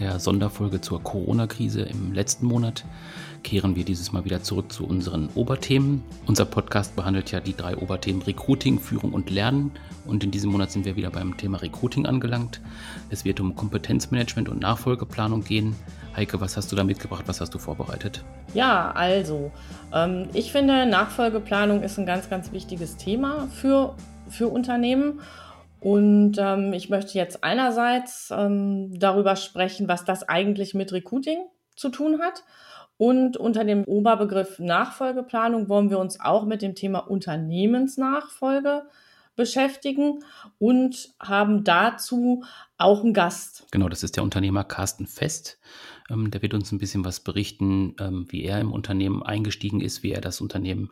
der Sonderfolge zur Corona-Krise im letzten Monat kehren wir dieses Mal wieder zurück zu unseren Oberthemen. Unser Podcast behandelt ja die drei Oberthemen Recruiting, Führung und Lernen. Und in diesem Monat sind wir wieder beim Thema Recruiting angelangt. Es wird um Kompetenzmanagement und Nachfolgeplanung gehen. Heike, was hast du da mitgebracht? Was hast du vorbereitet? Ja, also, ähm, ich finde, Nachfolgeplanung ist ein ganz, ganz wichtiges Thema für, für Unternehmen. Und ähm, ich möchte jetzt einerseits ähm, darüber sprechen, was das eigentlich mit Recruiting zu tun hat. Und unter dem Oberbegriff Nachfolgeplanung wollen wir uns auch mit dem Thema Unternehmensnachfolge beschäftigen und haben dazu auch einen Gast. Genau, das ist der Unternehmer Carsten Fest. Ähm, der wird uns ein bisschen was berichten, ähm, wie er im Unternehmen eingestiegen ist, wie er das Unternehmen,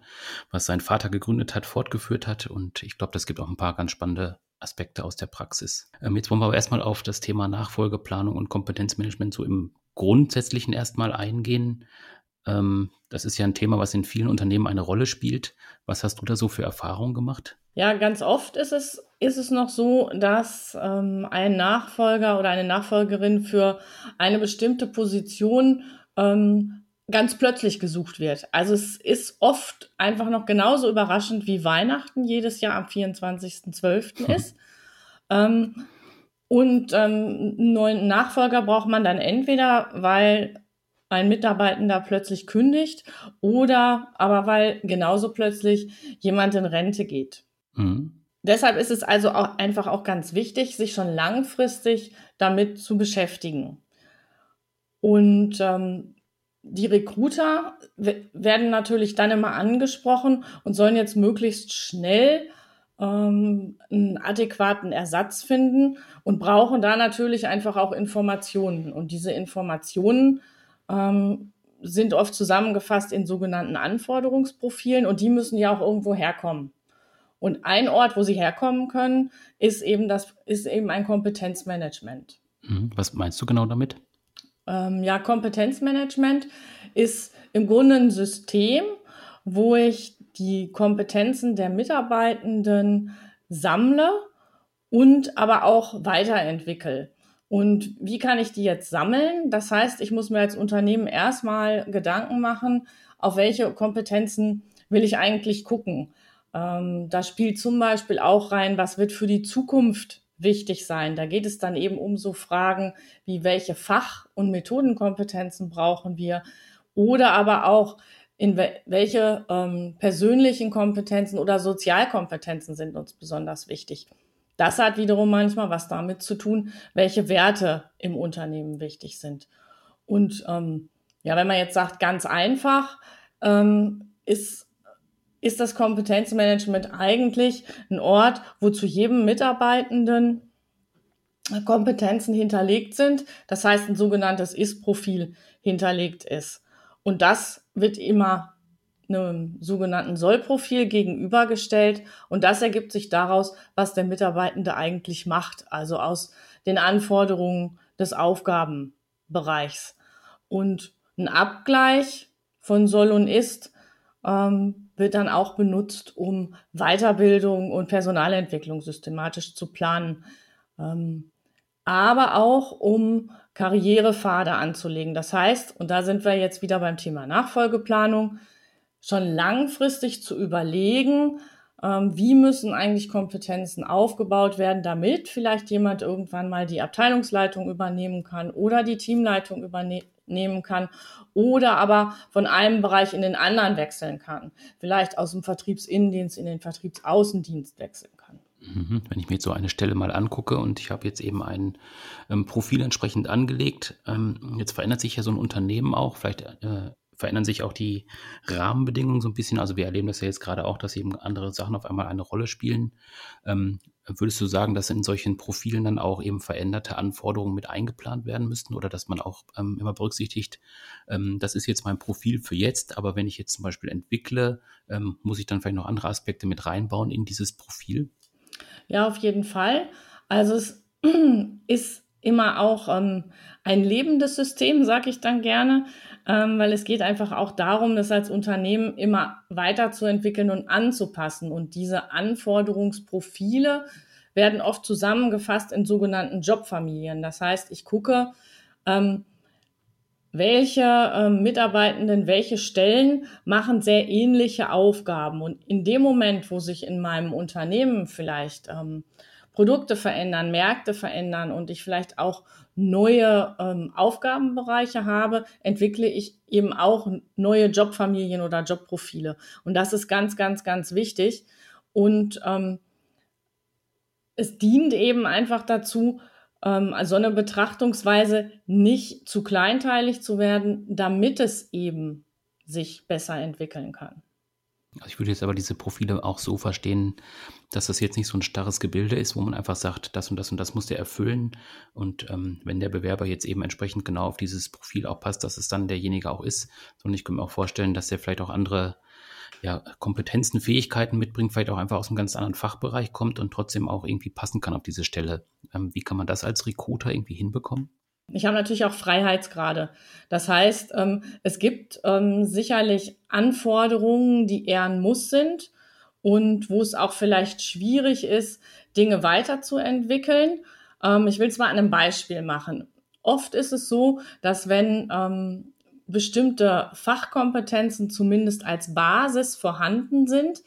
was sein Vater gegründet hat, fortgeführt hat. Und ich glaube, das gibt auch ein paar ganz spannende Aspekte aus der Praxis. Ähm, jetzt wollen wir aber erstmal auf das Thema Nachfolgeplanung und Kompetenzmanagement so im Grundsätzlichen erstmal eingehen. Ähm, das ist ja ein Thema, was in vielen Unternehmen eine Rolle spielt. Was hast du da so für Erfahrungen gemacht? Ja, ganz oft ist es, ist es noch so, dass ähm, ein Nachfolger oder eine Nachfolgerin für eine bestimmte Position ähm, ganz plötzlich gesucht wird. Also es ist oft einfach noch genauso überraschend wie Weihnachten jedes Jahr am 24.12. ist. ähm, und ähm, einen neuen Nachfolger braucht man dann entweder, weil ein Mitarbeitender plötzlich kündigt oder aber weil genauso plötzlich jemand in Rente geht. Mhm. Deshalb ist es also auch einfach auch ganz wichtig, sich schon langfristig damit zu beschäftigen. Und ähm, die Recruiter werden natürlich dann immer angesprochen und sollen jetzt möglichst schnell ähm, einen adäquaten Ersatz finden und brauchen da natürlich einfach auch Informationen. Und diese Informationen ähm, sind oft zusammengefasst in sogenannten Anforderungsprofilen und die müssen ja auch irgendwo herkommen. Und ein Ort, wo sie herkommen können, ist eben das, ist eben ein Kompetenzmanagement. Mhm. Was meinst du genau damit? Ähm, ja, Kompetenzmanagement ist im Grunde ein System, wo ich die Kompetenzen der Mitarbeitenden sammle und aber auch weiterentwickle. Und wie kann ich die jetzt sammeln? Das heißt, ich muss mir als Unternehmen erstmal Gedanken machen, auf welche Kompetenzen will ich eigentlich gucken. Ähm, da spielt zum Beispiel auch rein, was wird für die Zukunft wichtig sein. Da geht es dann eben um so Fragen wie, welche Fach- und Methodenkompetenzen brauchen wir? Oder aber auch, in we welche ähm, persönlichen Kompetenzen oder Sozialkompetenzen sind uns besonders wichtig. Das hat wiederum manchmal was damit zu tun, welche Werte im Unternehmen wichtig sind. Und ähm, ja, wenn man jetzt sagt, ganz einfach, ähm, ist, ist das Kompetenzmanagement eigentlich ein Ort, wo zu jedem Mitarbeitenden Kompetenzen hinterlegt sind. Das heißt, ein sogenanntes Ist-Profil hinterlegt ist. Und das wird immer einem sogenannten Sollprofil gegenübergestellt. Und das ergibt sich daraus, was der Mitarbeitende eigentlich macht, also aus den Anforderungen des Aufgabenbereichs. Und ein Abgleich von Soll und Ist ähm, wird dann auch benutzt, um Weiterbildung und Personalentwicklung systematisch zu planen. Ähm, aber auch um Karrierepfade anzulegen. Das heißt, und da sind wir jetzt wieder beim Thema Nachfolgeplanung, schon langfristig zu überlegen, ähm, wie müssen eigentlich Kompetenzen aufgebaut werden, damit vielleicht jemand irgendwann mal die Abteilungsleitung übernehmen kann oder die Teamleitung übernehmen kann oder aber von einem Bereich in den anderen wechseln kann, vielleicht aus dem Vertriebsinnendienst in den Vertriebsaußendienst wechseln kann. Mhm. Wenn ich mir jetzt so eine Stelle mal angucke und ich habe jetzt eben ein ähm, Profil entsprechend angelegt, ähm, jetzt verändert sich ja so ein Unternehmen auch, vielleicht äh, verändern sich auch die Rahmenbedingungen so ein bisschen. Also wir erleben das ja jetzt gerade auch, dass eben andere Sachen auf einmal eine Rolle spielen. Ähm, würdest du sagen, dass in solchen Profilen dann auch eben veränderte Anforderungen mit eingeplant werden müssten oder dass man auch ähm, immer berücksichtigt, ähm, das ist jetzt mein Profil für jetzt, aber wenn ich jetzt zum Beispiel entwickle, ähm, muss ich dann vielleicht noch andere Aspekte mit reinbauen in dieses Profil? Ja, auf jeden Fall. Also es ist immer auch ähm, ein lebendes System, sage ich dann gerne, ähm, weil es geht einfach auch darum, das als Unternehmen immer weiterzuentwickeln und anzupassen. Und diese Anforderungsprofile werden oft zusammengefasst in sogenannten Jobfamilien. Das heißt, ich gucke, ähm, welche äh, Mitarbeitenden, welche Stellen machen sehr ähnliche Aufgaben. Und in dem Moment, wo sich in meinem Unternehmen vielleicht ähm, Produkte verändern, Märkte verändern und ich vielleicht auch neue ähm, Aufgabenbereiche habe, entwickle ich eben auch neue Jobfamilien oder Jobprofile. Und das ist ganz, ganz, ganz wichtig. Und ähm, es dient eben einfach dazu, ähm, also eine Betrachtungsweise nicht zu kleinteilig zu werden, damit es eben sich besser entwickeln kann. Also ich würde jetzt aber diese Profile auch so verstehen, dass das jetzt nicht so ein starres Gebilde ist, wo man einfach sagt, das und das und das muss der erfüllen. Und ähm, wenn der Bewerber jetzt eben entsprechend genau auf dieses Profil auch passt, dass es dann derjenige auch ist. Sondern ich könnte mir auch vorstellen, dass der vielleicht auch andere ja, Kompetenzen, Fähigkeiten mitbringt, vielleicht auch einfach aus einem ganz anderen Fachbereich kommt und trotzdem auch irgendwie passen kann auf diese Stelle. Ähm, wie kann man das als Recruiter irgendwie hinbekommen? Ich habe natürlich auch Freiheitsgrade. Das heißt, ähm, es gibt ähm, sicherlich Anforderungen, die eher ein Muss sind und wo es auch vielleicht schwierig ist, Dinge weiterzuentwickeln. Ähm, ich will es mal an einem Beispiel machen. Oft ist es so, dass wenn ähm, bestimmte Fachkompetenzen zumindest als Basis vorhanden sind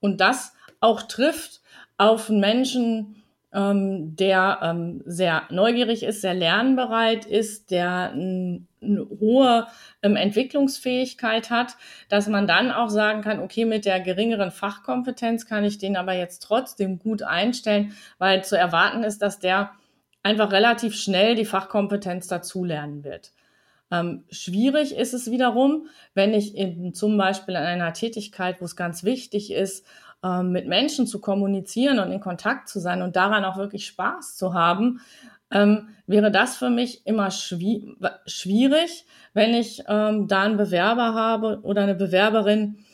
und das auch trifft auf Menschen, ähm, der ähm, sehr neugierig ist, sehr lernbereit ist, der eine hohe ähm, Entwicklungsfähigkeit hat, dass man dann auch sagen kann, okay, mit der geringeren Fachkompetenz kann ich den aber jetzt trotzdem gut einstellen, weil zu erwarten ist, dass der einfach relativ schnell die Fachkompetenz dazulernen wird. Ähm, schwierig ist es wiederum, wenn ich in, zum Beispiel in einer Tätigkeit, wo es ganz wichtig ist, ähm, mit Menschen zu kommunizieren und in Kontakt zu sein und daran auch wirklich Spaß zu haben, ähm, wäre das für mich immer schwi schwierig, wenn ich ähm, da einen Bewerber habe oder eine Bewerberin,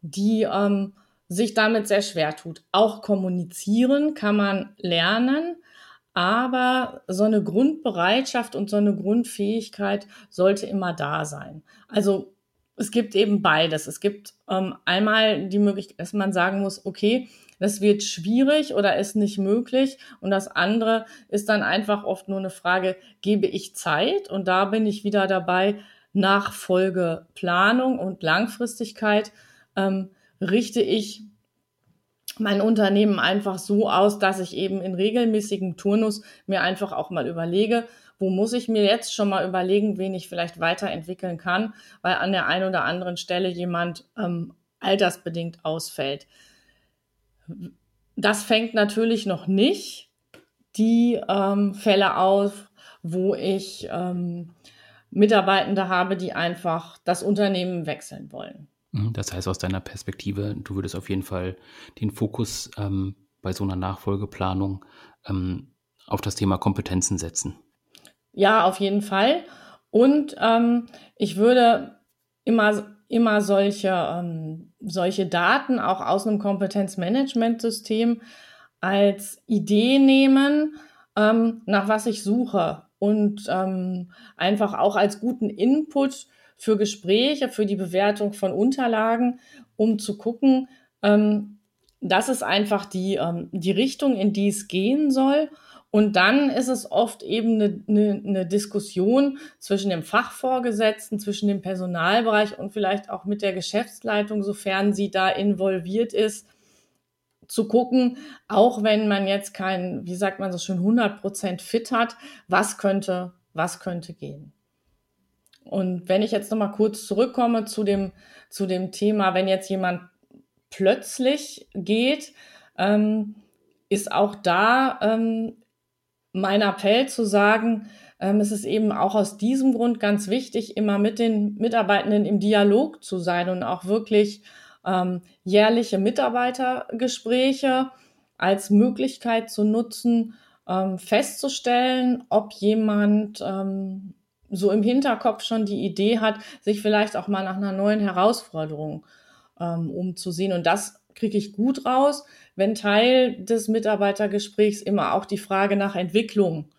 die ähm, sich damit sehr schwer tut. Auch kommunizieren kann man lernen, aber so eine Grundbereitschaft und so eine Grundfähigkeit sollte immer da sein. Also es gibt eben beides. Es gibt ähm, einmal die Möglichkeit, dass man sagen muss, okay, das wird schwierig oder ist nicht möglich. Und das andere ist dann einfach oft nur eine Frage, gebe ich Zeit? Und da bin ich wieder dabei, Nachfolgeplanung und Langfristigkeit ähm, richte ich mein Unternehmen einfach so aus, dass ich eben in regelmäßigem Turnus mir einfach auch mal überlege, wo muss ich mir jetzt schon mal überlegen, wen ich vielleicht weiterentwickeln kann, weil an der einen oder anderen Stelle jemand ähm, altersbedingt ausfällt. Das fängt natürlich noch nicht die ähm, Fälle auf, wo ich ähm, Mitarbeitende habe, die einfach das Unternehmen wechseln wollen. Mhm, das heißt, aus deiner Perspektive, du würdest auf jeden Fall den Fokus ähm, bei so einer Nachfolgeplanung ähm, auf das Thema Kompetenzen setzen. Ja, auf jeden Fall. Und ähm, ich würde immer, immer solche, ähm, solche Daten auch aus einem Kompetenzmanagementsystem als Idee nehmen, ähm, nach was ich suche und ähm, einfach auch als guten Input für Gespräche, für die Bewertung von Unterlagen, um zu gucken, ähm, das ist einfach die, ähm, die Richtung, in die es gehen soll. Und dann ist es oft eben eine, eine, eine Diskussion zwischen dem Fachvorgesetzten, zwischen dem Personalbereich und vielleicht auch mit der Geschäftsleitung, sofern sie da involviert ist, zu gucken, auch wenn man jetzt kein, wie sagt man so schön, 100 Prozent fit hat, was könnte, was könnte gehen. Und wenn ich jetzt nochmal kurz zurückkomme zu dem, zu dem Thema, wenn jetzt jemand plötzlich geht, ähm, ist auch da ähm, mein Appell zu sagen, ähm, es ist eben auch aus diesem Grund ganz wichtig, immer mit den Mitarbeitenden im Dialog zu sein und auch wirklich ähm, jährliche Mitarbeitergespräche als Möglichkeit zu nutzen, ähm, festzustellen, ob jemand ähm, so im Hinterkopf schon die Idee hat, sich vielleicht auch mal nach einer neuen Herausforderung ähm, umzusehen. Und das kriege ich gut raus, wenn Teil des Mitarbeitergesprächs immer auch die Frage nach Entwicklung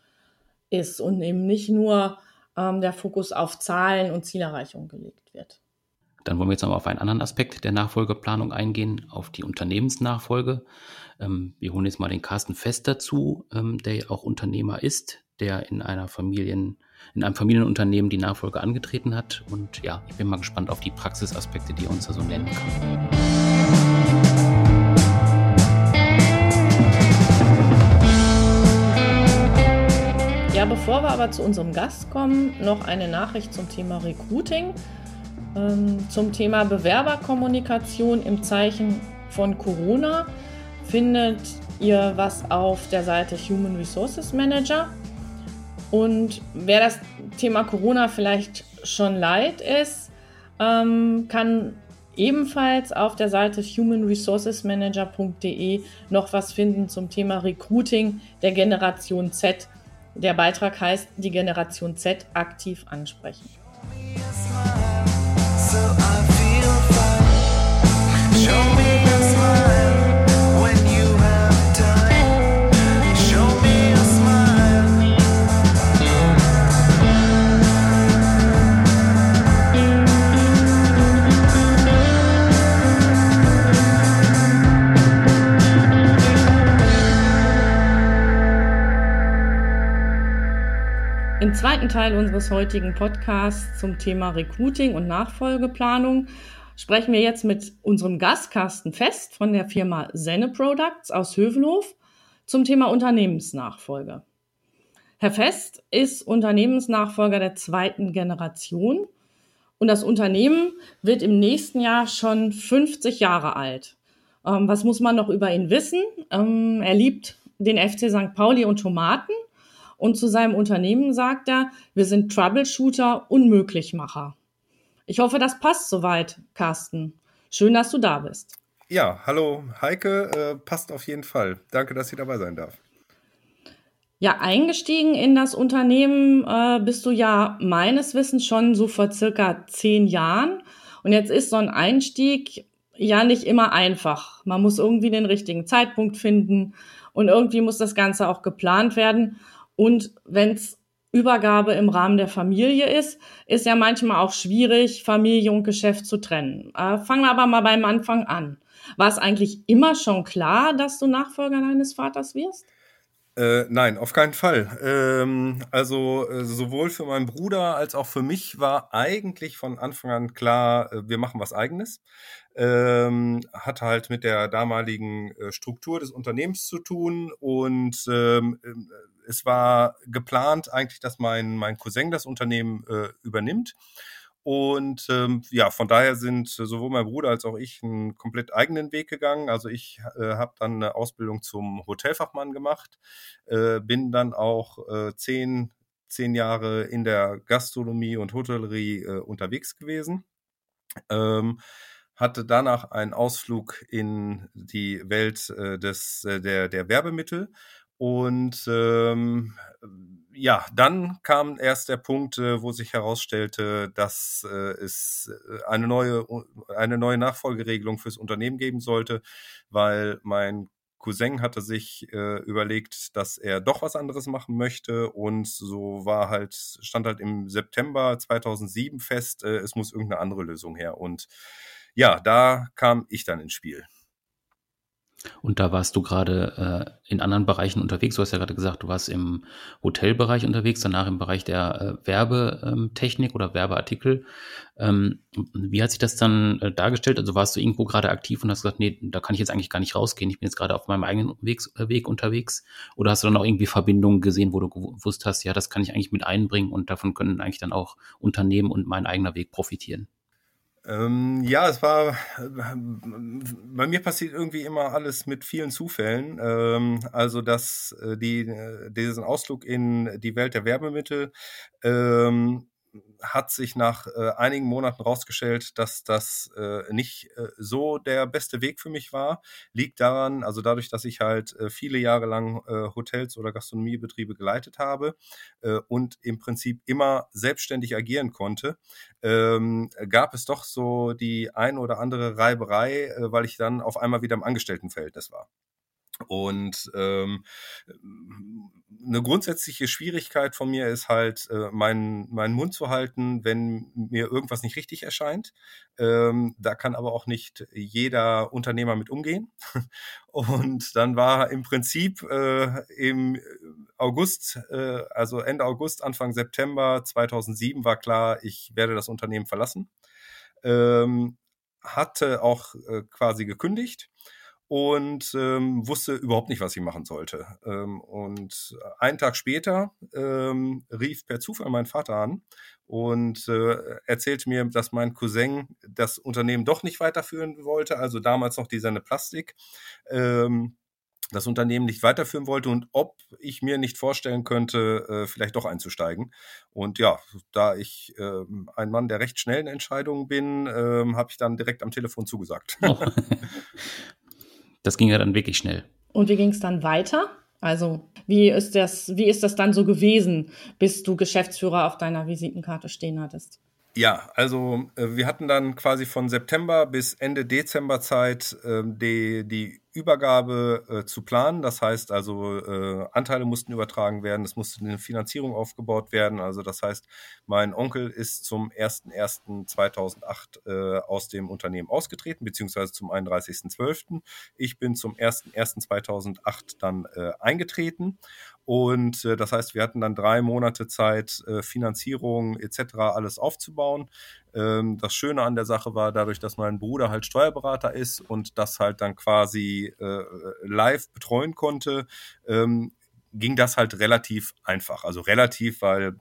ist und eben nicht nur ähm, der Fokus auf Zahlen und Zielerreichung gelegt wird. Dann wollen wir jetzt noch auf einen anderen Aspekt der Nachfolgeplanung eingehen, auf die Unternehmensnachfolge. Ähm, wir holen jetzt mal den Carsten Fest dazu, ähm, der ja auch Unternehmer ist, der in einer Familien in einem Familienunternehmen die Nachfolge angetreten hat. Und ja, ich bin mal gespannt auf die Praxisaspekte, die er uns da so nennen kann. Bevor wir aber zu unserem Gast kommen, noch eine Nachricht zum Thema Recruiting, ähm, zum Thema Bewerberkommunikation im Zeichen von Corona findet ihr was auf der Seite Human Resources Manager. Und wer das Thema Corona vielleicht schon leid ist, ähm, kann ebenfalls auf der Seite humanresourcesmanager.de noch was finden zum Thema Recruiting der Generation Z. Der Beitrag heißt Die Generation Z aktiv ansprechen. Show Im zweiten Teil unseres heutigen Podcasts zum Thema Recruiting und Nachfolgeplanung sprechen wir jetzt mit unserem Gast Carsten Fest von der Firma Senne Products aus Hövelhof zum Thema Unternehmensnachfolge. Herr Fest ist Unternehmensnachfolger der zweiten Generation und das Unternehmen wird im nächsten Jahr schon 50 Jahre alt. Ähm, was muss man noch über ihn wissen? Ähm, er liebt den FC St. Pauli und Tomaten und zu seinem Unternehmen sagt er, wir sind Troubleshooter, Unmöglichmacher. Ich hoffe, das passt soweit, Carsten. Schön, dass du da bist. Ja, hallo Heike, äh, passt auf jeden Fall. Danke, dass ich dabei sein darf. Ja, eingestiegen in das Unternehmen äh, bist du ja meines Wissens schon so vor circa zehn Jahren. Und jetzt ist so ein Einstieg ja nicht immer einfach. Man muss irgendwie den richtigen Zeitpunkt finden und irgendwie muss das Ganze auch geplant werden. Und wenn es Übergabe im Rahmen der Familie ist, ist ja manchmal auch schwierig, Familie und Geschäft zu trennen. Äh, fangen wir aber mal beim Anfang an. War es eigentlich immer schon klar, dass du Nachfolger deines Vaters wirst? Äh, nein, auf keinen Fall. Ähm, also äh, sowohl für meinen Bruder als auch für mich war eigentlich von Anfang an klar, äh, wir machen was eigenes. Ähm, hat halt mit der damaligen äh, Struktur des Unternehmens zu tun und ähm, es war geplant eigentlich, dass mein, mein Cousin das Unternehmen äh, übernimmt. Und ähm, ja, von daher sind sowohl mein Bruder als auch ich einen komplett eigenen Weg gegangen. Also ich äh, habe dann eine Ausbildung zum Hotelfachmann gemacht, äh, bin dann auch äh, zehn, zehn Jahre in der Gastronomie und Hotellerie äh, unterwegs gewesen. Ähm, hatte danach einen Ausflug in die Welt äh, des, äh, der, der Werbemittel und ähm, ja, dann kam erst der Punkt, äh, wo sich herausstellte, dass äh, es äh, eine neue, eine neue Nachfolgeregelung fürs Unternehmen geben sollte, weil mein Cousin hatte sich äh, überlegt, dass er doch was anderes machen möchte und so war halt stand halt im September 2007 fest, äh, es muss irgendeine andere Lösung her und ja, da kam ich dann ins Spiel. Und da warst du gerade äh, in anderen Bereichen unterwegs. Du hast ja gerade gesagt, du warst im Hotelbereich unterwegs, danach im Bereich der äh, Werbetechnik oder Werbeartikel. Ähm, wie hat sich das dann äh, dargestellt? Also warst du irgendwo gerade aktiv und hast gesagt, nee, da kann ich jetzt eigentlich gar nicht rausgehen. Ich bin jetzt gerade auf meinem eigenen Weg, äh, Weg unterwegs. Oder hast du dann auch irgendwie Verbindungen gesehen, wo du gewusst hast, ja, das kann ich eigentlich mit einbringen und davon können eigentlich dann auch Unternehmen und mein eigener Weg profitieren? Ähm, ja, es war, bei mir passiert irgendwie immer alles mit vielen Zufällen. Ähm, also, dass äh, die, äh, diesen Ausflug in die Welt der Werbemittel ähm, hat sich nach äh, einigen Monaten rausgestellt, dass das äh, nicht äh, so der beste Weg für mich war. Liegt daran, also dadurch, dass ich halt äh, viele Jahre lang äh, Hotels oder Gastronomiebetriebe geleitet habe äh, und im Prinzip immer selbstständig agieren konnte, ähm, gab es doch so die ein oder andere Reiberei, weil ich dann auf einmal wieder im Angestelltenverhältnis war. Und ähm, eine grundsätzliche Schwierigkeit von mir ist halt, äh, meinen, meinen Mund zu halten, wenn mir irgendwas nicht richtig erscheint. Ähm, da kann aber auch nicht jeder Unternehmer mit umgehen. Und dann war im Prinzip äh, im August, äh, also Ende August, Anfang September 2007 war klar, ich werde das Unternehmen verlassen. Ähm, hatte auch äh, quasi gekündigt und ähm, wusste überhaupt nicht, was ich machen sollte. Ähm, und einen Tag später ähm, rief per Zufall mein Vater an und äh, erzählte mir, dass mein Cousin das Unternehmen doch nicht weiterführen wollte, also damals noch die Senne Plastik. Ähm, das Unternehmen nicht weiterführen wollte und ob ich mir nicht vorstellen könnte, äh, vielleicht doch einzusteigen. Und ja, da ich äh, ein Mann der recht schnellen Entscheidungen bin, äh, habe ich dann direkt am Telefon zugesagt. Oh. Das ging ja dann wirklich schnell. Und wie ging es dann weiter? Also, wie ist das, wie ist das dann so gewesen, bis du Geschäftsführer auf deiner Visitenkarte stehen hattest? Ja, also äh, wir hatten dann quasi von September bis Ende Dezember Zeit äh, die, die Übergabe äh, zu planen. Das heißt also, äh, Anteile mussten übertragen werden, es musste eine Finanzierung aufgebaut werden. Also das heißt, mein Onkel ist zum 01.01.2008 äh, aus dem Unternehmen ausgetreten, beziehungsweise zum 31.12. Ich bin zum 01.01.2008 dann äh, eingetreten. Und äh, das heißt, wir hatten dann drei Monate Zeit, äh, Finanzierung etc. alles aufzubauen. Ähm, das Schöne an der Sache war, dadurch, dass mein Bruder halt Steuerberater ist und das halt dann quasi äh, live betreuen konnte, ähm, ging das halt relativ einfach. Also relativ, weil äh,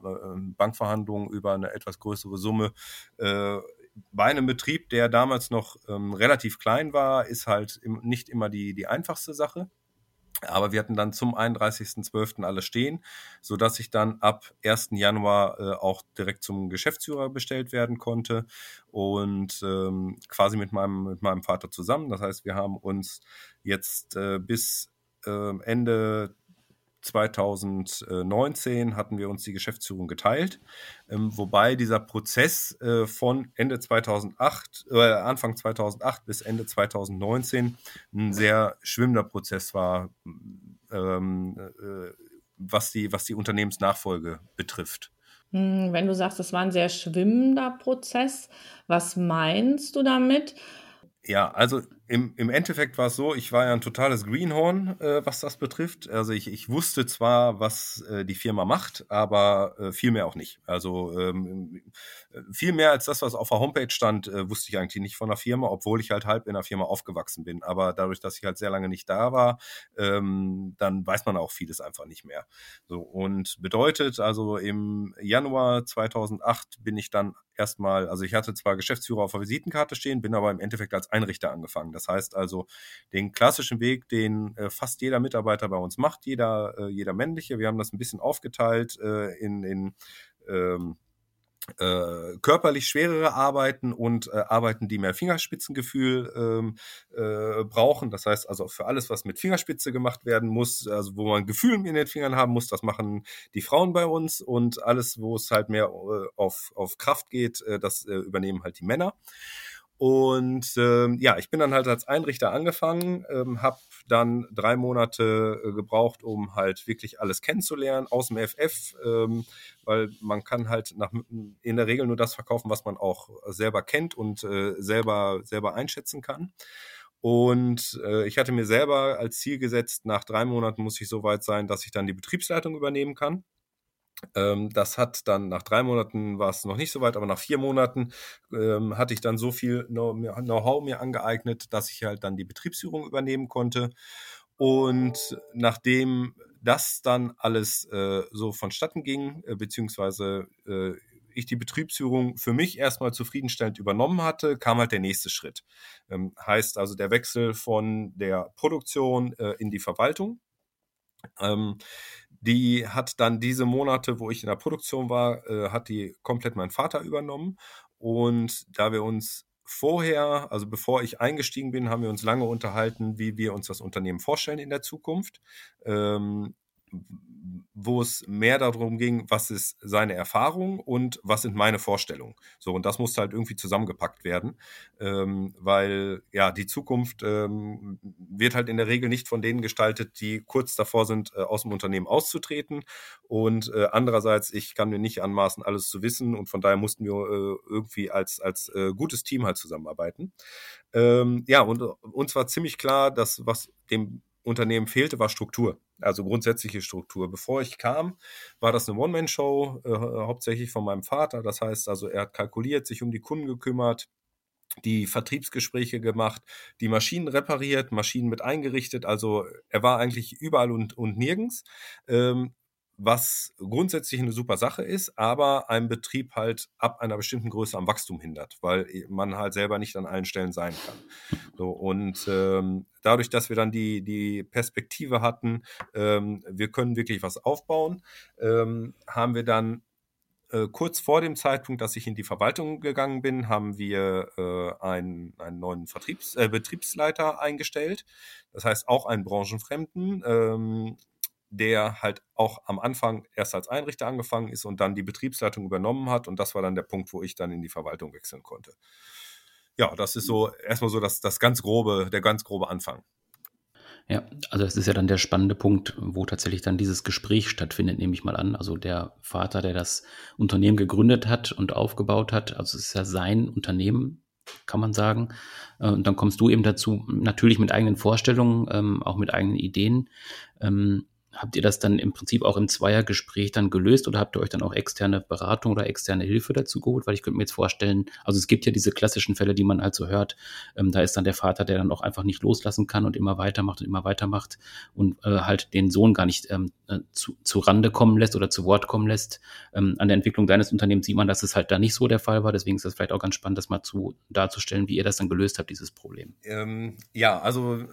Bankverhandlungen über eine etwas größere Summe äh, bei einem Betrieb, der damals noch ähm, relativ klein war, ist halt im, nicht immer die, die einfachste Sache. Aber wir hatten dann zum 31.12. alles stehen, so dass ich dann ab 1. Januar äh, auch direkt zum Geschäftsführer bestellt werden konnte und ähm, quasi mit meinem, mit meinem Vater zusammen. Das heißt, wir haben uns jetzt äh, bis äh, Ende 2019 hatten wir uns die Geschäftsführung geteilt, ähm, wobei dieser Prozess äh, von Ende 2008, äh, Anfang 2008 bis Ende 2019 ein sehr schwimmender Prozess war, ähm, äh, was, die, was die Unternehmensnachfolge betrifft. Hm, wenn du sagst, es war ein sehr schwimmender Prozess, was meinst du damit? Ja, also im, im Endeffekt war es so, ich war ja ein totales Greenhorn, äh, was das betrifft. Also ich, ich wusste zwar, was äh, die Firma macht, aber äh, viel mehr auch nicht. Also ähm, viel mehr als das, was auf der Homepage stand, äh, wusste ich eigentlich nicht von der Firma, obwohl ich halt halb in der Firma aufgewachsen bin. Aber dadurch, dass ich halt sehr lange nicht da war, ähm, dann weiß man auch vieles einfach nicht mehr. So und bedeutet also im Januar 2008 bin ich dann erstmal, also ich hatte zwar Geschäftsführer auf der Visitenkarte stehen, bin aber im Endeffekt als Einrichter angefangen. Das heißt also den klassischen Weg, den äh, fast jeder Mitarbeiter bei uns macht, jeder, äh, jeder männliche. Wir haben das ein bisschen aufgeteilt äh, in, in ähm, äh, körperlich schwerere Arbeiten und äh, Arbeiten, die mehr Fingerspitzengefühl ähm, äh, brauchen. Das heißt also für alles, was mit Fingerspitze gemacht werden muss, also wo man Gefühl in den Fingern haben muss, das machen die Frauen bei uns und alles, wo es halt mehr äh, auf, auf Kraft geht, äh, das äh, übernehmen halt die Männer. Und ähm, ja, ich bin dann halt als Einrichter angefangen, ähm, habe dann drei Monate äh, gebraucht, um halt wirklich alles kennenzulernen aus dem FF, ähm, weil man kann halt nach, in der Regel nur das verkaufen, was man auch selber kennt und äh, selber, selber einschätzen kann. Und äh, ich hatte mir selber als Ziel gesetzt, nach drei Monaten muss ich so weit sein, dass ich dann die Betriebsleitung übernehmen kann. Ähm, das hat dann nach drei Monaten war es noch nicht so weit, aber nach vier Monaten ähm, hatte ich dann so viel Know-how mir angeeignet, dass ich halt dann die Betriebsführung übernehmen konnte. Und nachdem das dann alles äh, so vonstatten ging, äh, beziehungsweise äh, ich die Betriebsführung für mich erstmal zufriedenstellend übernommen hatte, kam halt der nächste Schritt. Ähm, heißt also der Wechsel von der Produktion äh, in die Verwaltung. Ähm, die hat dann diese Monate, wo ich in der Produktion war, äh, hat die komplett mein Vater übernommen. Und da wir uns vorher, also bevor ich eingestiegen bin, haben wir uns lange unterhalten, wie wir uns das Unternehmen vorstellen in der Zukunft. Ähm, wo es mehr darum ging, was ist seine Erfahrung und was sind meine Vorstellungen. So, und das musste halt irgendwie zusammengepackt werden, ähm, weil ja, die Zukunft ähm, wird halt in der Regel nicht von denen gestaltet, die kurz davor sind, äh, aus dem Unternehmen auszutreten. Und äh, andererseits, ich kann mir nicht anmaßen, alles zu wissen und von daher mussten wir äh, irgendwie als, als äh, gutes Team halt zusammenarbeiten. Ähm, ja, und äh, uns war ziemlich klar, dass was dem Unternehmen fehlte, war Struktur, also grundsätzliche Struktur. Bevor ich kam, war das eine One-Man-Show, äh, hauptsächlich von meinem Vater. Das heißt also, er hat kalkuliert, sich um die Kunden gekümmert, die Vertriebsgespräche gemacht, die Maschinen repariert, Maschinen mit eingerichtet. Also er war eigentlich überall und, und nirgends. Ähm, was grundsätzlich eine super Sache ist, aber ein Betrieb halt ab einer bestimmten Größe am Wachstum hindert, weil man halt selber nicht an allen Stellen sein kann. So, und ähm, dadurch, dass wir dann die, die Perspektive hatten, ähm, wir können wirklich was aufbauen, ähm, haben wir dann äh, kurz vor dem Zeitpunkt, dass ich in die Verwaltung gegangen bin, haben wir äh, einen, einen neuen Vertriebs, äh, Betriebsleiter eingestellt. Das heißt auch einen Branchenfremden. Ähm, der halt auch am Anfang erst als Einrichter angefangen ist und dann die Betriebsleitung übernommen hat. Und das war dann der Punkt, wo ich dann in die Verwaltung wechseln konnte. Ja, das ist so erstmal so das, das ganz grobe, der ganz grobe Anfang. Ja, also das ist ja dann der spannende Punkt, wo tatsächlich dann dieses Gespräch stattfindet, nehme ich mal an. Also der Vater, der das Unternehmen gegründet hat und aufgebaut hat, also es ist ja sein Unternehmen, kann man sagen. Äh, und dann kommst du eben dazu, natürlich mit eigenen Vorstellungen, ähm, auch mit eigenen Ideen. Habt ihr das dann im Prinzip auch im Zweiergespräch dann gelöst oder habt ihr euch dann auch externe Beratung oder externe Hilfe dazu geholt? Weil ich könnte mir jetzt vorstellen, also es gibt ja diese klassischen Fälle, die man halt so hört. Ähm, da ist dann der Vater, der dann auch einfach nicht loslassen kann und immer weitermacht und immer weitermacht und äh, halt den Sohn gar nicht ähm, äh, zu, zu Rande kommen lässt oder zu Wort kommen lässt. Ähm, an der Entwicklung deines Unternehmens sieht man, dass es halt da nicht so der Fall war. Deswegen ist das vielleicht auch ganz spannend, das mal zu darzustellen, wie ihr das dann gelöst habt, dieses Problem. Ähm, ja, also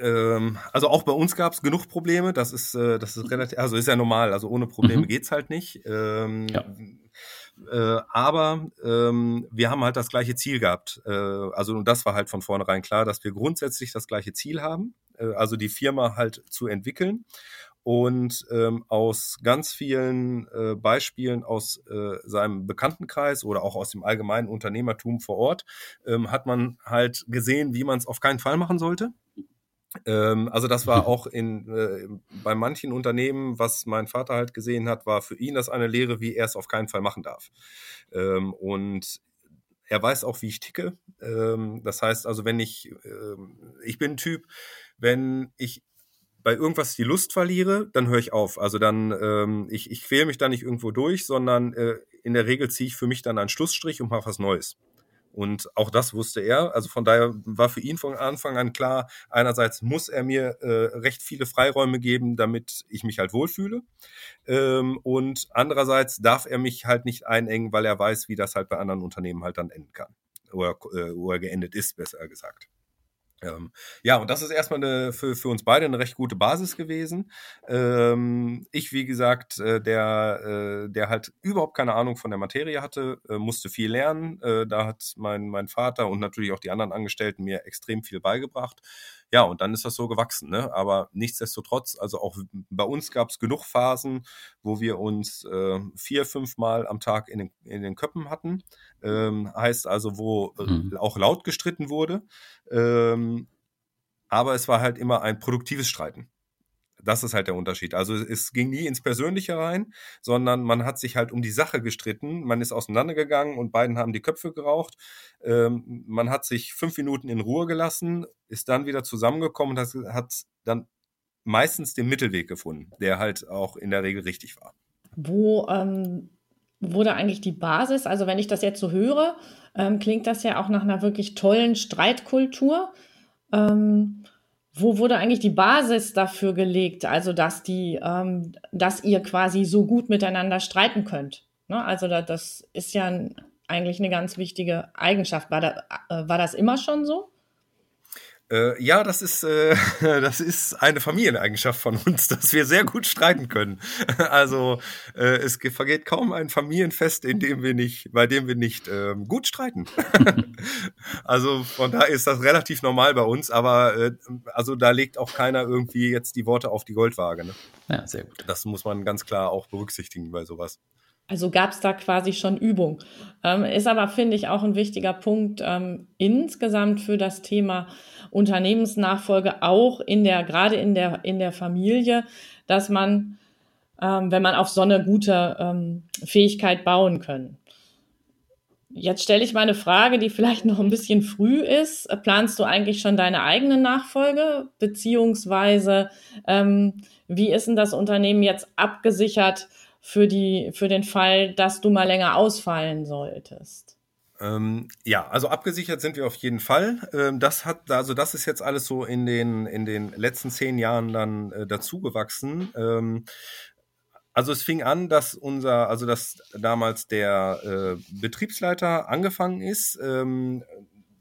ähm, also auch bei uns gab es genug Probleme. Das ist, äh, das ist relativ, also ist ja normal. Also ohne Probleme mhm. geht's halt nicht. Ähm, ja. Äh, aber ähm, wir haben halt das gleiche Ziel gehabt. Äh, also und das war halt von vornherein klar, dass wir grundsätzlich das gleiche Ziel haben. Äh, also die Firma halt zu entwickeln. Und ähm, aus ganz vielen äh, Beispielen aus äh, seinem Bekanntenkreis oder auch aus dem allgemeinen Unternehmertum vor Ort ähm, hat man halt gesehen, wie man es auf keinen Fall machen sollte. Ähm, also das war auch in, äh, bei manchen Unternehmen, was mein Vater halt gesehen hat, war für ihn das eine Lehre, wie er es auf keinen Fall machen darf. Ähm, und er weiß auch, wie ich ticke. Ähm, das heißt also, wenn ich, ähm, ich bin ein Typ, wenn ich bei irgendwas die Lust verliere, dann höre ich auf. Also dann, ähm, ich, ich quäle mich da nicht irgendwo durch, sondern äh, in der Regel ziehe ich für mich dann einen Schlussstrich und mache was Neues. Und auch das wusste er. Also von daher war für ihn von Anfang an klar, einerseits muss er mir äh, recht viele Freiräume geben, damit ich mich halt wohlfühle. Ähm, und andererseits darf er mich halt nicht einengen, weil er weiß, wie das halt bei anderen Unternehmen halt dann enden kann. Oder, äh, oder geendet ist, besser gesagt. Ähm, ja, und das ist erstmal eine, für, für uns beide eine recht gute Basis gewesen. Ähm, ich, wie gesagt, äh, der, äh, der halt überhaupt keine Ahnung von der Materie hatte, äh, musste viel lernen. Äh, da hat mein, mein Vater und natürlich auch die anderen Angestellten mir extrem viel beigebracht. Ja, und dann ist das so gewachsen. Ne? Aber nichtsdestotrotz, also auch bei uns gab es genug Phasen, wo wir uns äh, vier, fünf Mal am Tag in den, in den Köppen hatten. Ähm, heißt also, wo äh, mhm. auch laut gestritten wurde. Ähm, aber es war halt immer ein produktives Streiten. Das ist halt der Unterschied. Also es ging nie ins Persönliche rein, sondern man hat sich halt um die Sache gestritten. Man ist auseinandergegangen und beiden haben die Köpfe geraucht. Ähm, man hat sich fünf Minuten in Ruhe gelassen, ist dann wieder zusammengekommen und hat, hat dann meistens den Mittelweg gefunden, der halt auch in der Regel richtig war. Wo ähm, wurde eigentlich die Basis? Also wenn ich das jetzt so höre, ähm, klingt das ja auch nach einer wirklich tollen Streitkultur. Ähm, wo wurde eigentlich die Basis dafür gelegt, also dass die, ähm, dass ihr quasi so gut miteinander streiten könnt? Ne? Also da, das ist ja eigentlich eine ganz wichtige Eigenschaft. War, da, äh, war das immer schon so? Äh, ja, das ist, äh, das ist eine Familieneigenschaft von uns, dass wir sehr gut streiten können. Also äh, es vergeht kaum ein Familienfest, in dem wir nicht, bei dem wir nicht äh, gut streiten. also von daher ist das relativ normal bei uns, aber äh, also da legt auch keiner irgendwie jetzt die Worte auf die Goldwaage. Ne? Ja, sehr gut. Das muss man ganz klar auch berücksichtigen bei sowas. Also gab es da quasi schon Übung. Ähm, ist aber, finde ich, auch ein wichtiger Punkt ähm, insgesamt für das Thema Unternehmensnachfolge, auch in der, gerade in der, in der Familie, dass man, ähm, wenn man auf so eine gute ähm, Fähigkeit bauen können. Jetzt stelle ich mal eine Frage, die vielleicht noch ein bisschen früh ist. Planst du eigentlich schon deine eigene Nachfolge? Beziehungsweise, ähm, wie ist denn das Unternehmen jetzt abgesichert? Für, die, für den Fall, dass du mal länger ausfallen solltest? Ähm, ja, also abgesichert sind wir auf jeden Fall. Ähm, das hat, also das ist jetzt alles so in den, in den letzten zehn Jahren dann äh, dazugewachsen. Ähm, also es fing an, dass unser, also dass damals der äh, Betriebsleiter angefangen ist. Ähm,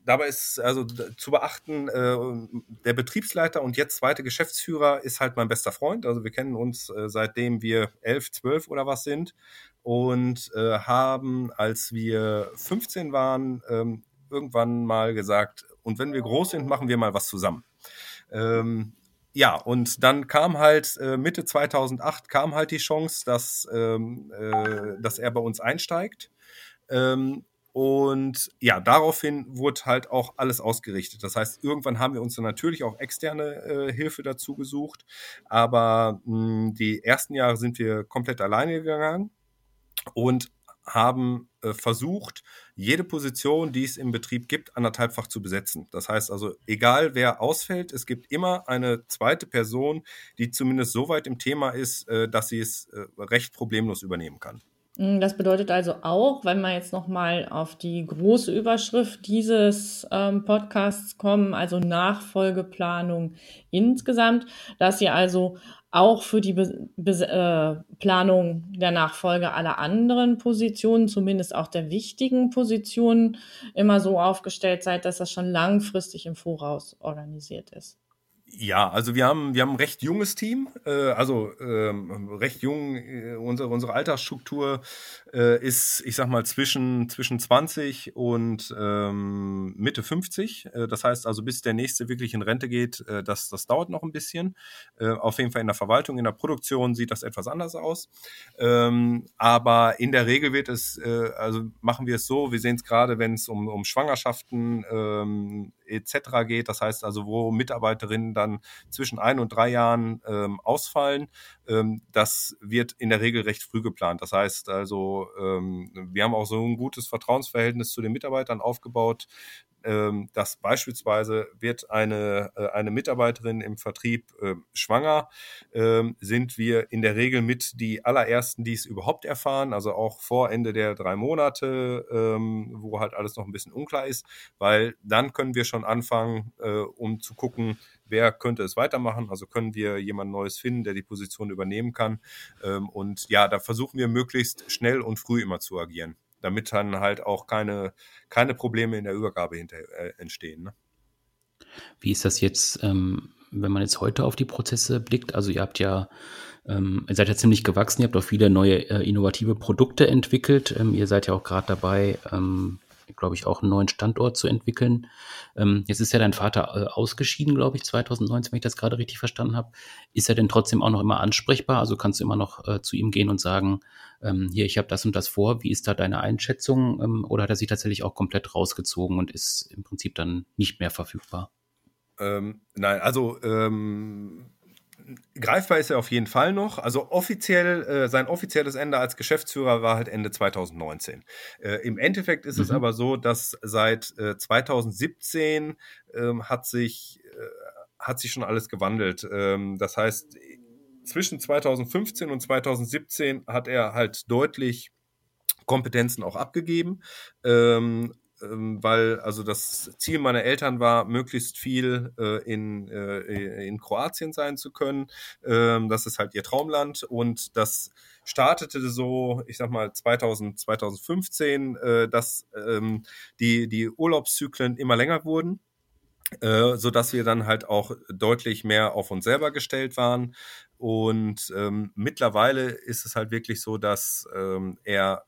dabei ist also zu beachten, äh, der Betriebsleiter und jetzt zweite Geschäftsführer ist halt mein bester Freund. Also wir kennen uns äh, seitdem wir elf, zwölf oder was sind und äh, haben, als wir 15 waren, ähm, irgendwann mal gesagt, und wenn wir groß sind, machen wir mal was zusammen. Ähm, ja, und dann kam halt äh, Mitte 2008 kam halt die Chance, dass, ähm, äh, dass er bei uns einsteigt. Ähm, und ja, daraufhin wurde halt auch alles ausgerichtet. Das heißt, irgendwann haben wir uns dann natürlich auch externe äh, Hilfe dazu gesucht. Aber mh, hm, die ersten Jahre sind wir komplett alleine gegangen und haben äh, versucht, jede Position, die es im Betrieb gibt, anderthalbfach zu besetzen. Das heißt also, egal wer ausfällt, es gibt immer eine zweite Person, die zumindest so weit im Thema ist, äh, dass sie es äh, recht problemlos übernehmen kann. Hm, das bedeutet also auch, wenn wir jetzt nochmal auf die große Überschrift dieses ähm, Podcasts kommen, also Nachfolgeplanung insgesamt, dass ihr also auch für die Be Be äh, Planung der Nachfolge aller anderen Positionen, zumindest auch der wichtigen Positionen, immer so aufgestellt seid, dass das schon langfristig im Voraus organisiert ist. Ja, also wir haben, wir haben ein recht junges Team, äh, also ähm, recht jung, äh, unsere, unsere Altersstruktur äh, ist, ich sag mal, zwischen, zwischen 20 und ähm, Mitte 50. Äh, das heißt also, bis der nächste wirklich in Rente geht, äh, das, das dauert noch ein bisschen. Äh, auf jeden Fall in der Verwaltung, in der Produktion sieht das etwas anders aus. Ähm, aber in der Regel wird es, äh, also machen wir es so, wir sehen es gerade, wenn es um, um Schwangerschaften ähm, etc. geht. Das heißt also, wo Mitarbeiterinnen dann zwischen ein und drei Jahren ähm, ausfallen, ähm, das wird in der Regel recht früh geplant. Das heißt also, ähm, wir haben auch so ein gutes Vertrauensverhältnis zu den Mitarbeitern aufgebaut, dass beispielsweise wird eine, äh, eine Mitarbeiterin im Vertrieb äh, schwanger, ähm, sind wir in der Regel mit die allerersten, die es überhaupt erfahren, also auch vor Ende der drei Monate, ähm, wo halt alles noch ein bisschen unklar ist, weil dann können wir schon anfangen, äh, um zu gucken, wer könnte es weitermachen. Also können wir jemand Neues finden, der die Position übernehmen kann. Ähm, und ja, da versuchen wir möglichst schnell und früh immer zu agieren damit dann halt auch keine, keine Probleme in der Übergabe hinter, äh, entstehen. Ne? Wie ist das jetzt, ähm, wenn man jetzt heute auf die Prozesse blickt? Also ihr habt ja, ähm, ihr seid ja ziemlich gewachsen, ihr habt auch viele neue äh, innovative Produkte entwickelt. Ähm, ihr seid ja auch gerade dabei, ähm, glaube ich, auch einen neuen Standort zu entwickeln. Ähm, jetzt ist ja dein Vater äh, ausgeschieden, glaube ich, 2019, wenn ich das gerade richtig verstanden habe. Ist er denn trotzdem auch noch immer ansprechbar? Also kannst du immer noch äh, zu ihm gehen und sagen, ähm, hier, ich habe das und das vor, wie ist da deine Einschätzung? Ähm, oder hat er sich tatsächlich auch komplett rausgezogen und ist im Prinzip dann nicht mehr verfügbar? Ähm, nein, also ähm, greifbar ist er auf jeden Fall noch. Also offiziell, äh, sein offizielles Ende als Geschäftsführer war halt Ende 2019. Äh, Im Endeffekt ist mhm. es aber so, dass seit äh, 2017 ähm, hat sich äh, hat sich schon alles gewandelt. Ähm, das heißt, zwischen 2015 und 2017 hat er halt deutlich Kompetenzen auch abgegeben. Ähm, ähm, weil also das Ziel meiner Eltern war, möglichst viel äh, in, äh, in Kroatien sein zu können. Ähm, das ist halt ihr Traumland und das startete so, ich sag mal 2000, 2015, äh, dass ähm, die, die Urlaubszyklen immer länger wurden so dass wir dann halt auch deutlich mehr auf uns selber gestellt waren. Und ähm, mittlerweile ist es halt wirklich so, dass ähm, er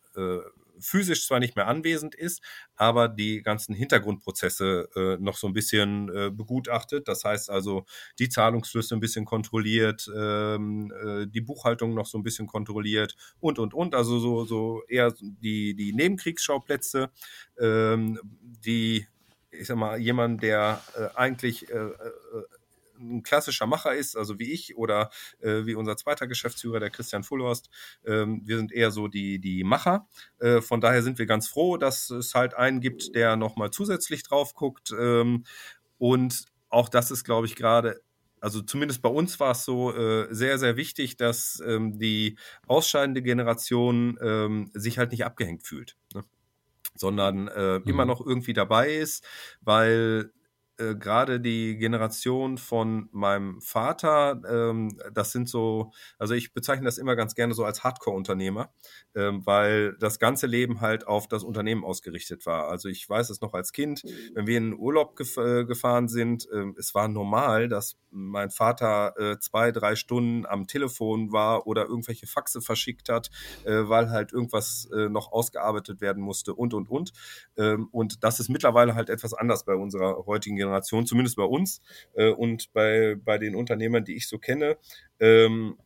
physisch zwar nicht mehr anwesend ist, aber die ganzen Hintergrundprozesse äh, noch so ein bisschen äh, begutachtet. Das heißt also, die Zahlungsflüsse ein bisschen kontrolliert, ähm, äh, die Buchhaltung noch so ein bisschen kontrolliert und, und, und. Also so, so eher die, die Nebenkriegsschauplätze, ähm, die, ich sag mal, jemand, der äh, eigentlich äh, äh, ein klassischer Macher ist, also wie ich oder äh, wie unser zweiter Geschäftsführer, der Christian Fullhorst. Ähm, wir sind eher so die, die Macher. Äh, von daher sind wir ganz froh, dass es halt einen gibt, der nochmal zusätzlich drauf guckt. Ähm, und auch das ist, glaube ich, gerade also zumindest bei uns war es so äh, sehr, sehr wichtig, dass ähm, die ausscheidende Generation ähm, sich halt nicht abgehängt fühlt, ne? sondern äh, mhm. immer noch irgendwie dabei ist, weil äh, gerade die Generation von meinem Vater, ähm, das sind so, also ich bezeichne das immer ganz gerne so als Hardcore-Unternehmer, ähm, weil das ganze Leben halt auf das Unternehmen ausgerichtet war. Also ich weiß es noch als Kind, wenn wir in den Urlaub gef äh, gefahren sind, äh, es war normal, dass mein Vater äh, zwei, drei Stunden am Telefon war oder irgendwelche Faxe verschickt hat, weil halt irgendwas noch ausgearbeitet werden musste und, und, und. Ähm, und das ist mittlerweile halt etwas anders bei unserer heutigen Generation, zumindest bei uns äh, und bei, bei den Unternehmern, die ich so kenne. Ähm,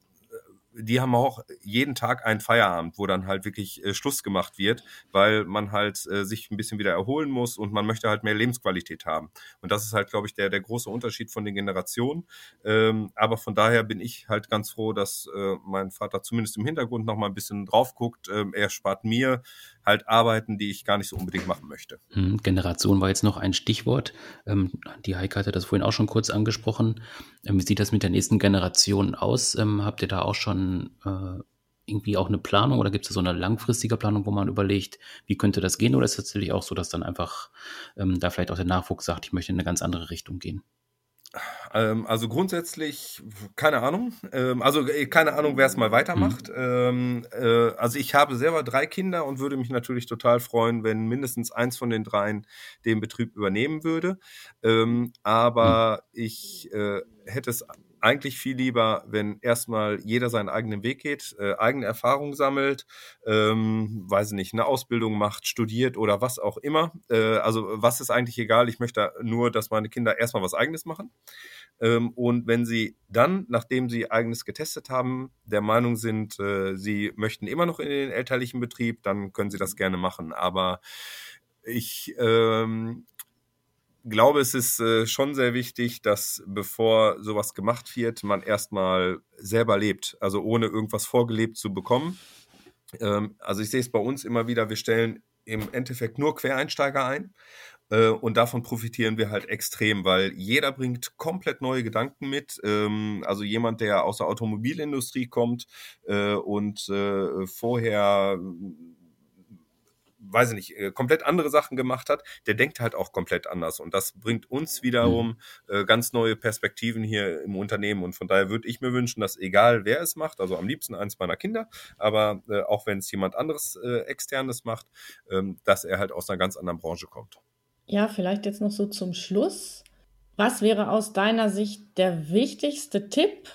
die haben auch jeden Tag einen Feierabend, wo dann halt wirklich äh, Schluss gemacht wird, weil man halt äh, sich ein bisschen wieder erholen muss und man möchte halt mehr Lebensqualität haben. Und das ist halt, glaube ich, der, der große Unterschied von den Generationen. Ähm, aber von daher bin ich halt ganz froh, dass äh, mein Vater zumindest im Hintergrund noch mal ein bisschen drauf guckt. Ähm, er spart mir halt Arbeiten, die ich gar nicht so unbedingt machen möchte. Hm, Generation war jetzt noch ein Stichwort. Ähm, die Heike hatte das vorhin auch schon kurz angesprochen. Ähm, wie sieht das mit der nächsten Generation aus? Ähm, habt ihr da auch schon äh, irgendwie auch eine Planung oder gibt es so eine langfristige Planung, wo man überlegt, wie könnte das gehen? Oder ist es tatsächlich auch so, dass dann einfach da vielleicht auch der Nachwuchs sagt, ich möchte in eine ganz andere Richtung gehen? Ähm, also grundsätzlich, keine Ahnung. Ähm, also äh, keine Ahnung, wer es mal weitermacht. Mhm. Ähm, äh, also ich habe selber drei Kinder und würde mich natürlich total freuen, wenn mindestens eins von den dreien den Betrieb übernehmen würde. Aber mhm. ich äh, hätte es eigentlich viel lieber, wenn erstmal jeder seinen eigenen Weg geht, äh, eigene Erfahrungen sammelt, ähm, weiß nicht, eine Ausbildung macht, studiert oder was auch immer. Äh, also was ist eigentlich egal, ich möchte nur, dass meine Kinder erstmal was eigenes machen. Ähm, und wenn sie dann, nachdem sie eigenes getestet haben, der Meinung sind, äh, sie möchten immer noch in den elterlichen Betrieb, dann können sie das gerne machen. Aber ich ähm, glaube, es ist äh, schon sehr wichtig, dass bevor sowas gemacht wird, man erstmal selber lebt, also ohne irgendwas vorgelebt zu bekommen. Ähm, also ich sehe es bei uns immer wieder, wir stellen im Endeffekt nur Quereinsteiger ein. Äh, und davon profitieren wir halt extrem, weil jeder bringt komplett neue Gedanken mit. Ähm, also jemand, der aus der Automobilindustrie kommt äh, und äh, vorher weiß ich nicht, äh, komplett andere Sachen gemacht hat, der denkt halt auch komplett anders. Und das bringt uns wiederum mhm. äh, ganz neue Perspektiven hier im Unternehmen. Und von daher würde ich mir wünschen, dass egal wer es macht, also am liebsten eins meiner Kinder, aber äh, auch wenn es jemand anderes äh, externes macht, ähm, dass er halt aus einer ganz anderen Branche kommt. Ja, vielleicht jetzt noch so zum Schluss. Was wäre aus deiner Sicht der wichtigste Tipp,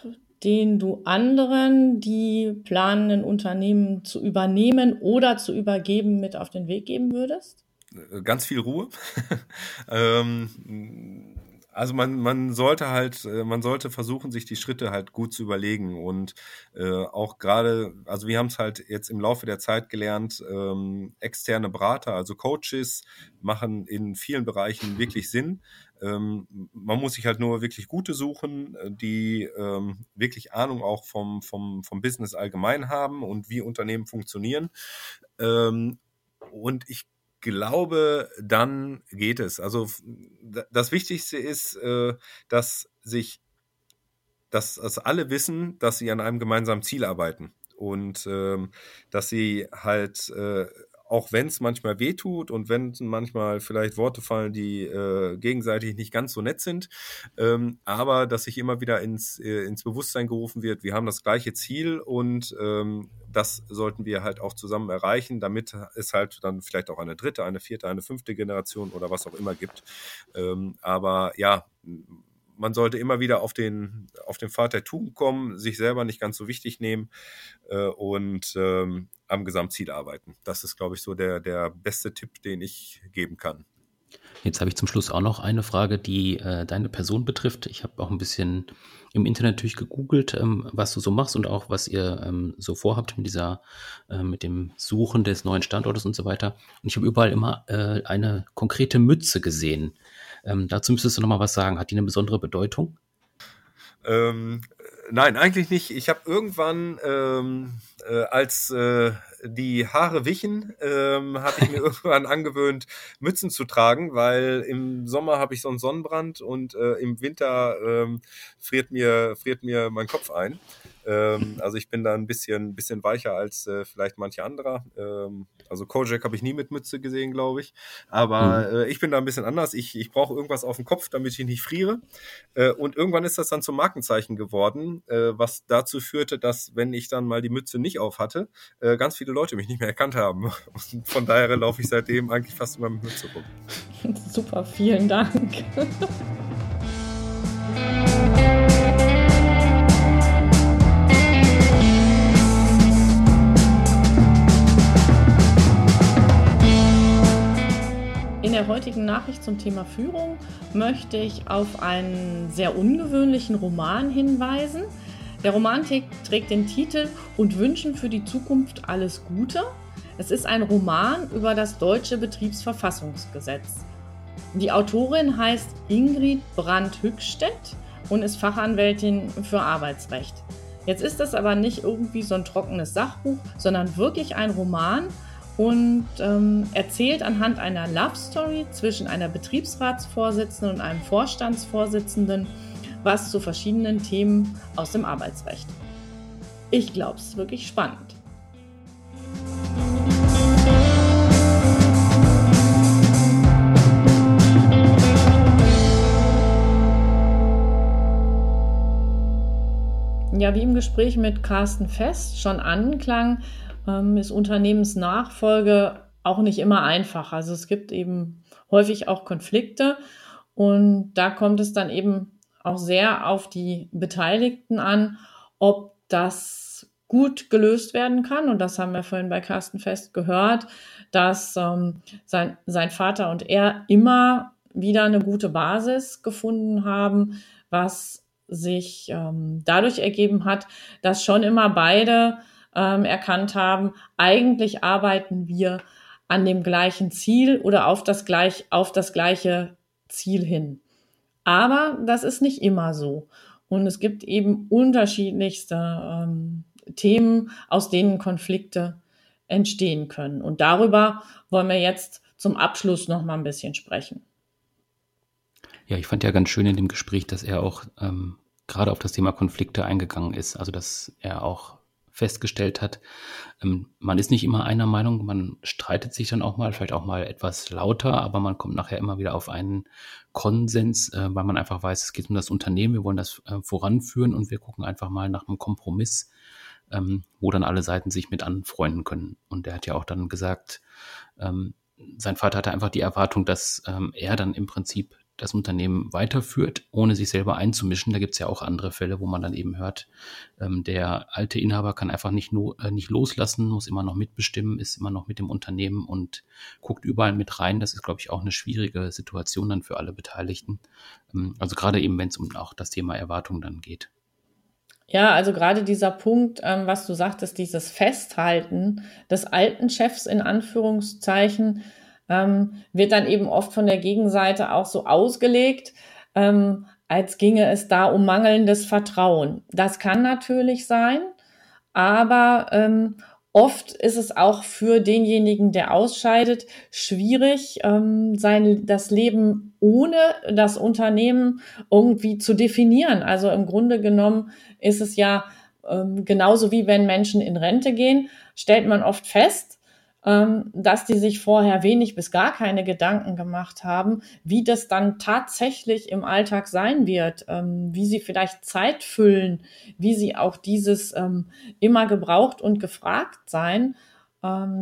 den du anderen, die planen, ein Unternehmen zu übernehmen oder zu übergeben, mit auf den Weg geben würdest? Äh, ganz viel Ruhe. ähm, also man, man sollte halt, äh, man sollte versuchen, sich die Schritte halt gut zu überlegen und äh, auch gerade, also wir haben es halt jetzt im Laufe der Zeit gelernt, ähm, externe Berater, also Coaches, machen in vielen Bereichen wirklich Sinn. Ähm, man muss sich halt nur wirklich gute suchen, äh, die ähm, wirklich Ahnung auch vom, vom, vom Business allgemein haben und wie Unternehmen funktionieren. Ähm, und ich glaube, dann geht es. Also das Wichtigste ist, äh, dass sich, dass, dass alle wissen, dass sie an einem gemeinsamen Ziel arbeiten und ähm, dass sie halt äh, auch wenn es manchmal wehtut und wenn manchmal vielleicht Worte fallen, die äh, gegenseitig nicht ganz so nett sind, ähm, aber dass sich immer wieder ins, äh, ins Bewusstsein gerufen wird, wir haben das gleiche Ziel und ähm, das sollten wir halt auch zusammen erreichen, damit es halt dann vielleicht auch eine dritte, eine vierte, eine fünfte Generation oder was auch immer gibt. Ähm, aber ja, man sollte immer wieder auf den, auf den Pfad der Tugend kommen, sich selber nicht ganz so wichtig nehmen äh, und ähm, am Gesamtziel arbeiten. Das ist, glaube ich, so der, der beste Tipp, den ich geben kann. Jetzt habe ich zum Schluss auch noch eine Frage, die äh, deine Person betrifft. Ich habe auch ein bisschen im Internet natürlich gegoogelt, ähm, was du so machst und auch was ihr ähm, so vorhabt mit dieser, äh, mit dem Suchen des neuen Standortes und so weiter. Und ich habe überall immer äh, eine konkrete Mütze gesehen. Ähm, dazu müsstest du noch mal was sagen. Hat die eine besondere Bedeutung? Ähm, nein, eigentlich nicht. Ich habe irgendwann, ähm, äh, als äh, die Haare wichen, ähm, habe ich mir irgendwann angewöhnt, Mützen zu tragen, weil im Sommer habe ich so einen Sonnenbrand und äh, im Winter ähm, friert, mir, friert mir mein Kopf ein. Ähm, also ich bin da ein bisschen, bisschen weicher als äh, vielleicht manche anderer. Ähm, also Kojak habe ich nie mit Mütze gesehen, glaube ich. Aber mhm. äh, ich bin da ein bisschen anders. Ich, ich brauche irgendwas auf dem Kopf, damit ich nicht friere. Äh, und irgendwann ist das dann zum Markenzeichen geworden, äh, was dazu führte, dass, wenn ich dann mal die Mütze nicht auf hatte, äh, ganz viele Leute mich nicht mehr erkannt haben. Und von daher laufe ich seitdem eigentlich fast immer mit Mütze rum. Super, vielen Dank. der heutigen Nachricht zum Thema Führung möchte ich auf einen sehr ungewöhnlichen Roman hinweisen. Der Roman trägt den Titel Und wünschen für die Zukunft alles Gute. Es ist ein Roman über das deutsche Betriebsverfassungsgesetz. Die Autorin heißt Ingrid Brandt-Hückstedt und ist Fachanwältin für Arbeitsrecht. Jetzt ist das aber nicht irgendwie so ein trockenes Sachbuch, sondern wirklich ein Roman, und ähm, erzählt anhand einer Love Story zwischen einer Betriebsratsvorsitzenden und einem Vorstandsvorsitzenden was zu verschiedenen Themen aus dem Arbeitsrecht. Ich glaube, es ist wirklich spannend. Ja, wie im Gespräch mit Carsten Fest schon anklang, ähm, ist Unternehmensnachfolge auch nicht immer einfach. Also es gibt eben häufig auch Konflikte und da kommt es dann eben auch sehr auf die Beteiligten an, ob das gut gelöst werden kann. Und das haben wir vorhin bei Carsten Fest gehört, dass ähm, sein, sein Vater und er immer wieder eine gute Basis gefunden haben, was sich ähm, dadurch ergeben hat, dass schon immer beide ähm, erkannt haben, eigentlich arbeiten wir an dem gleichen Ziel oder auf das, gleich, auf das gleiche Ziel hin. Aber das ist nicht immer so. Und es gibt eben unterschiedlichste ähm, Themen, aus denen Konflikte entstehen können. Und darüber wollen wir jetzt zum Abschluss noch mal ein bisschen sprechen. Ja, ich fand ja ganz schön in dem Gespräch, dass er auch ähm, gerade auf das Thema Konflikte eingegangen ist. Also, dass er auch festgestellt hat, ähm, man ist nicht immer einer Meinung, man streitet sich dann auch mal, vielleicht auch mal etwas lauter, aber man kommt nachher immer wieder auf einen Konsens, äh, weil man einfach weiß, es geht um das Unternehmen, wir wollen das äh, voranführen und wir gucken einfach mal nach einem Kompromiss, ähm, wo dann alle Seiten sich mit anfreunden können. Und er hat ja auch dann gesagt, ähm, sein Vater hatte einfach die Erwartung, dass er dann im Prinzip das Unternehmen weiterführt, ohne sich selber einzumischen. Da gibt es ja auch andere Fälle, wo man dann eben hört, ähm, der alte Inhaber kann einfach nicht, no, äh, nicht loslassen, muss immer noch mitbestimmen, ist immer noch mit dem Unternehmen und guckt überall mit rein. Das ist, glaube ich, auch eine schwierige Situation dann für alle Beteiligten. Ähm, also gerade eben, wenn es um auch das Thema Erwartung dann geht. Ja, also gerade dieser Punkt, ähm, was du sagtest, dieses Festhalten des alten Chefs in Anführungszeichen, ähm, wird dann eben oft von der Gegenseite auch so ausgelegt, ähm, als ginge es da um mangelndes Vertrauen. Das kann natürlich sein, aber ähm, oft ist es auch für denjenigen, der ausscheidet, schwierig, ähm, sein, das Leben ohne das Unternehmen irgendwie zu definieren. Also im Grunde genommen ist es ja ähm, genauso wie wenn Menschen in Rente gehen, stellt man oft fest, ähm, dass die sich vorher wenig bis gar keine Gedanken gemacht haben, wie das dann tatsächlich im Alltag sein wird, ähm, wie sie vielleicht Zeit füllen, wie sie auch dieses ähm, immer gebraucht und gefragt sein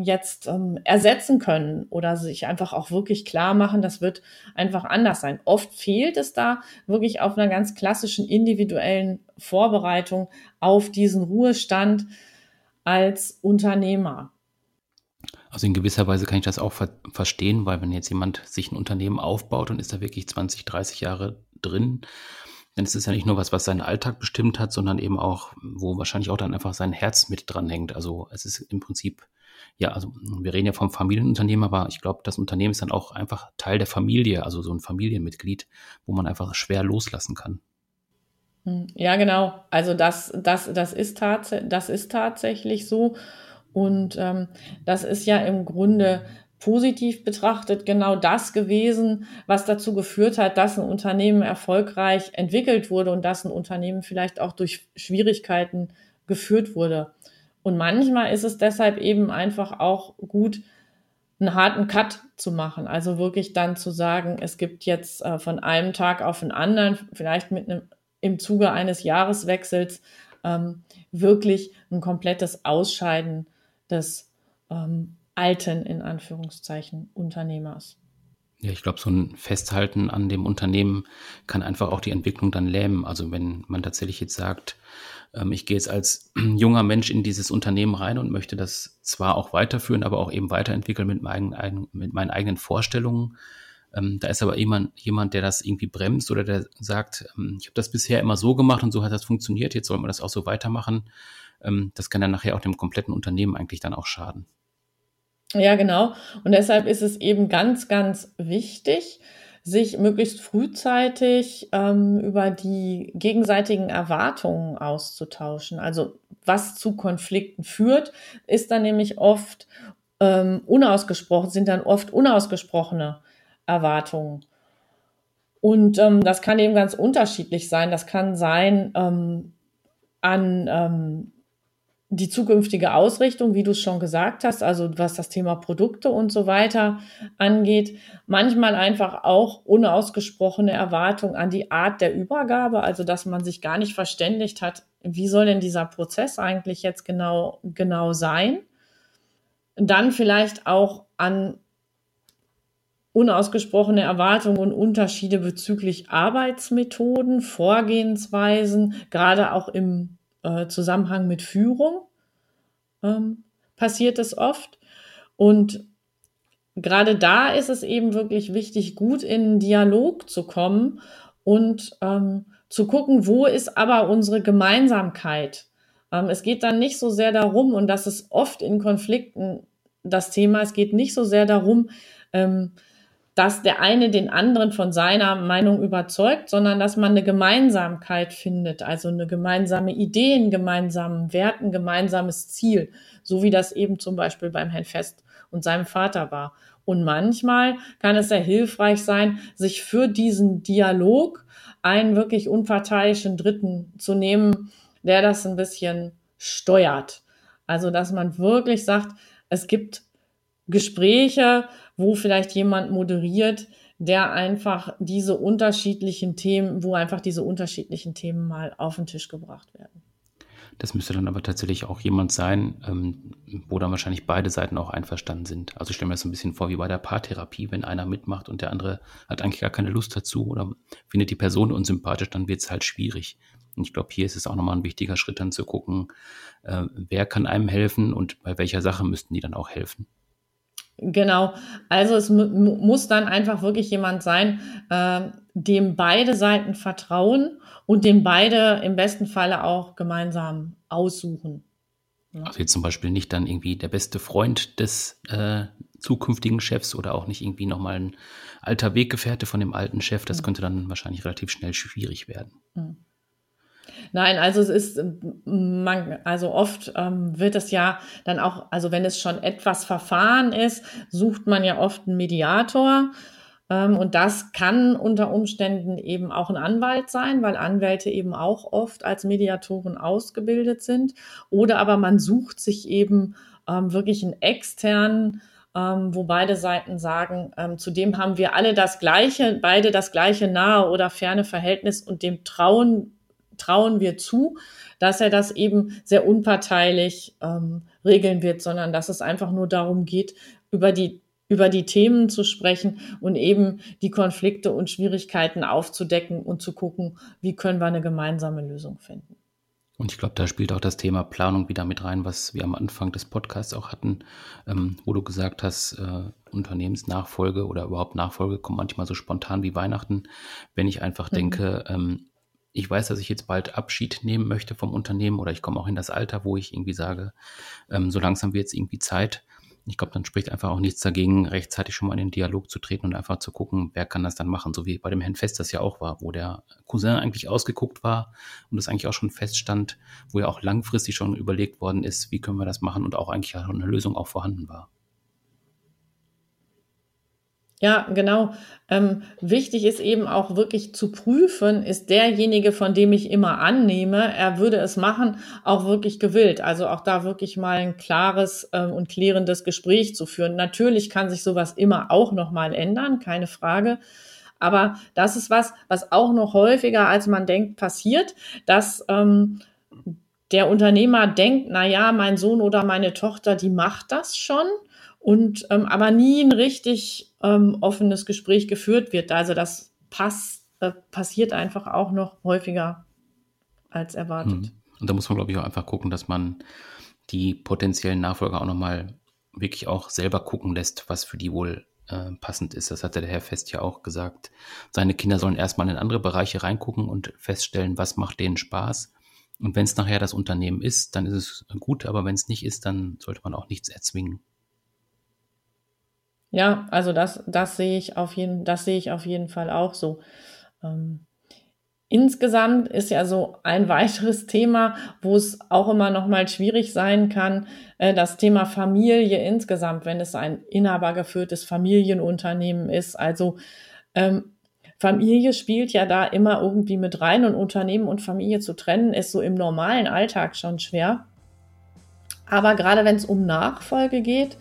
jetzt ersetzen können oder sich einfach auch wirklich klar machen, das wird einfach anders sein. Oft fehlt es da wirklich auf einer ganz klassischen individuellen Vorbereitung auf diesen Ruhestand als Unternehmer. Also in gewisser Weise kann ich das auch ver verstehen, weil wenn jetzt jemand sich ein Unternehmen aufbaut und ist da wirklich 20, 30 Jahre drin, dann ist es ja nicht nur was, was seinen Alltag bestimmt hat, sondern eben auch, wo wahrscheinlich auch dann einfach sein Herz mit dran hängt. Also es ist im Prinzip, ja, also wir reden ja vom Familienunternehmen, aber ich glaube, das Unternehmen ist dann auch einfach Teil der Familie, also so ein Familienmitglied, wo man einfach schwer loslassen kann. Hm, ja, genau. Also das, das, das, ist, tats das ist tatsächlich so. Und ähm, das ist ja im Grunde positiv betrachtet genau das gewesen, was dazu geführt hat, dass ein Unternehmen erfolgreich entwickelt wurde und dass ein Unternehmen vielleicht auch durch Schwierigkeiten geführt wurde. Und manchmal ist es deshalb eben einfach auch gut, einen harten Cut zu machen. Also wirklich dann zu sagen, es gibt jetzt äh, von einem Tag auf den anderen, vielleicht mit einem, im Zuge eines Jahreswechsels, ähm, wirklich ein komplettes Ausscheiden des ähm, alten, in Anführungszeichen, Unternehmers. Ja, ich glaube, so ein Festhalten an dem Unternehmen kann einfach auch die Entwicklung dann lähmen. Also wenn man tatsächlich jetzt sagt, ähm, ich gehe jetzt als junger Mensch in dieses Unternehmen rein und möchte das zwar auch weiterführen, aber auch eben weiterentwickeln mit meinen, mit meinen eigenen Vorstellungen. Ähm, da ist aber jemand, jemand, der das irgendwie bremst oder der sagt, ähm, ich habe das bisher immer so gemacht und so hat das funktioniert, jetzt soll man das auch so weitermachen ähm, das kann dann nachher auch dem kompletten Unternehmen eigentlich dann auch schaden. Ja, genau. Und deshalb ist es eben ganz, ganz wichtig, sich möglichst frühzeitig ähm, über die gegenseitigen Erwartungen auszutauschen. Also was zu Konflikten führt, ist dann nämlich oft ähm, unausgesprochen, sind dann oft unausgesprochene Erwartungen. Und ähm, das kann eben ganz unterschiedlich sein. Das kann sein ähm, an ähm, die zukünftige Ausrichtung, wie du es schon gesagt hast, also was das Thema Produkte und so weiter angeht, manchmal einfach auch unausgesprochene Erwartung an die Art der Übergabe, also dass man sich gar nicht verständigt hat, wie soll denn dieser Prozess eigentlich jetzt genau, genau sein? Dann vielleicht auch an unausgesprochene Erwartungen und Unterschiede bezüglich Arbeitsmethoden, Vorgehensweisen, gerade auch im äh, Zusammenhang mit Führung ähm, passiert es oft. Und gerade da ist es eben wirklich wichtig, gut in Dialog zu kommen und ähm, zu gucken, wo ist aber unsere Gemeinsamkeit. Ähm, es geht dann nicht so sehr darum, und das ist oft in Konflikten das Thema, es geht nicht so sehr darum, ähm, dass der eine den anderen von seiner Meinung überzeugt, sondern dass man eine Gemeinsamkeit findet, also eine gemeinsame Idee, einen gemeinsamen Wert, ein gemeinsames Ziel, so wie das eben zum Beispiel beim Herrn Fest und seinem Vater war. Und manchmal kann es sehr hilfreich sein, sich für diesen Dialog einen wirklich unparteiischen Dritten zu nehmen, der das ein bisschen steuert. Also, dass man wirklich sagt, es gibt Gespräche, wo vielleicht jemand moderiert, der einfach diese unterschiedlichen Themen, wo einfach diese unterschiedlichen Themen mal auf den Tisch gebracht werden. Das müsste dann aber tatsächlich auch jemand sein, ähm, wo dann wahrscheinlich beide Seiten auch einverstanden sind. Also ich stelle mir das so ein bisschen vor wie bei der Paartherapie, wenn einer mitmacht und der andere hat eigentlich gar keine Lust dazu oder findet die Person unsympathisch, dann wird es halt schwierig. Und ich glaube, hier ist es auch nochmal ein wichtiger Schritt, dann zu gucken, äh, wer kann einem helfen und bei welcher Sache müssten die dann auch helfen. Genau. Also es muss dann einfach wirklich jemand sein, äh, dem beide Seiten vertrauen und dem beide im besten Falle auch gemeinsam aussuchen. Ja. Also jetzt zum Beispiel nicht dann irgendwie der beste Freund des äh, zukünftigen Chefs oder auch nicht irgendwie nochmal ein alter Weggefährte von dem alten Chef. Das mhm. könnte dann wahrscheinlich relativ schnell schwierig werden. Mhm. Nein, also es ist, man, also oft ähm, wird es ja dann auch, also wenn es schon etwas Verfahren ist, sucht man ja oft einen Mediator. Ähm, und das kann unter Umständen eben auch ein Anwalt sein, weil Anwälte eben auch oft als Mediatoren ausgebildet sind. Oder aber man sucht sich eben ähm, wirklich einen externen, ähm, wo beide Seiten sagen, ähm, zudem haben wir alle das gleiche, beide das gleiche nahe oder ferne Verhältnis und dem trauen, trauen wir zu, dass er das eben sehr unparteilich ähm, regeln wird, sondern dass es einfach nur darum geht, über die über die Themen zu sprechen und eben die Konflikte und Schwierigkeiten aufzudecken und zu gucken, wie können wir eine gemeinsame Lösung finden. Und ich glaube, da spielt auch das Thema Planung wieder mit rein, was wir am Anfang des Podcasts auch hatten, ähm, wo du gesagt hast, äh, Unternehmensnachfolge oder überhaupt Nachfolge kommt manchmal so spontan wie Weihnachten. Wenn ich einfach mhm. denke, ähm, ich weiß, dass ich jetzt bald Abschied nehmen möchte vom Unternehmen oder ich komme auch in das Alter, wo ich irgendwie sage, ähm, so langsam wird es irgendwie Zeit, ich glaube, dann spricht einfach auch nichts dagegen, rechtzeitig schon mal in den Dialog zu treten und einfach zu gucken, wer kann das dann machen, so wie bei dem Herrn Fest das ja auch war, wo der Cousin eigentlich ausgeguckt war und es eigentlich auch schon feststand, wo ja auch langfristig schon überlegt worden ist, wie können wir das machen und auch eigentlich schon eine Lösung auch vorhanden war. Ja, genau. Ähm, wichtig ist eben auch wirklich zu prüfen, ist derjenige, von dem ich immer annehme, er würde es machen, auch wirklich gewillt. Also auch da wirklich mal ein klares ähm, und klärendes Gespräch zu führen. Natürlich kann sich sowas immer auch nochmal ändern, keine Frage. Aber das ist was, was auch noch häufiger, als man denkt, passiert, dass ähm, der Unternehmer denkt, na ja, mein Sohn oder meine Tochter, die macht das schon und ähm, aber nie ein richtig ähm, offenes Gespräch geführt wird. Also das passt, äh, passiert einfach auch noch häufiger als erwartet. Mhm. Und da muss man, glaube ich, auch einfach gucken, dass man die potenziellen Nachfolger auch nochmal wirklich auch selber gucken lässt, was für die wohl äh, passend ist. Das hatte der Herr Fest ja auch gesagt. Seine Kinder sollen erstmal in andere Bereiche reingucken und feststellen, was macht denen Spaß. Und wenn es nachher das Unternehmen ist, dann ist es gut, aber wenn es nicht ist, dann sollte man auch nichts erzwingen. Ja, also das, das sehe ich auf jeden, das sehe ich auf jeden Fall auch so. Ähm, insgesamt ist ja so ein weiteres Thema, wo es auch immer noch mal schwierig sein kann, äh, das Thema Familie insgesamt, wenn es ein inhabergeführtes Familienunternehmen ist. Also ähm, Familie spielt ja da immer irgendwie mit rein und Unternehmen und Familie zu trennen ist so im normalen Alltag schon schwer. Aber gerade wenn es um Nachfolge geht,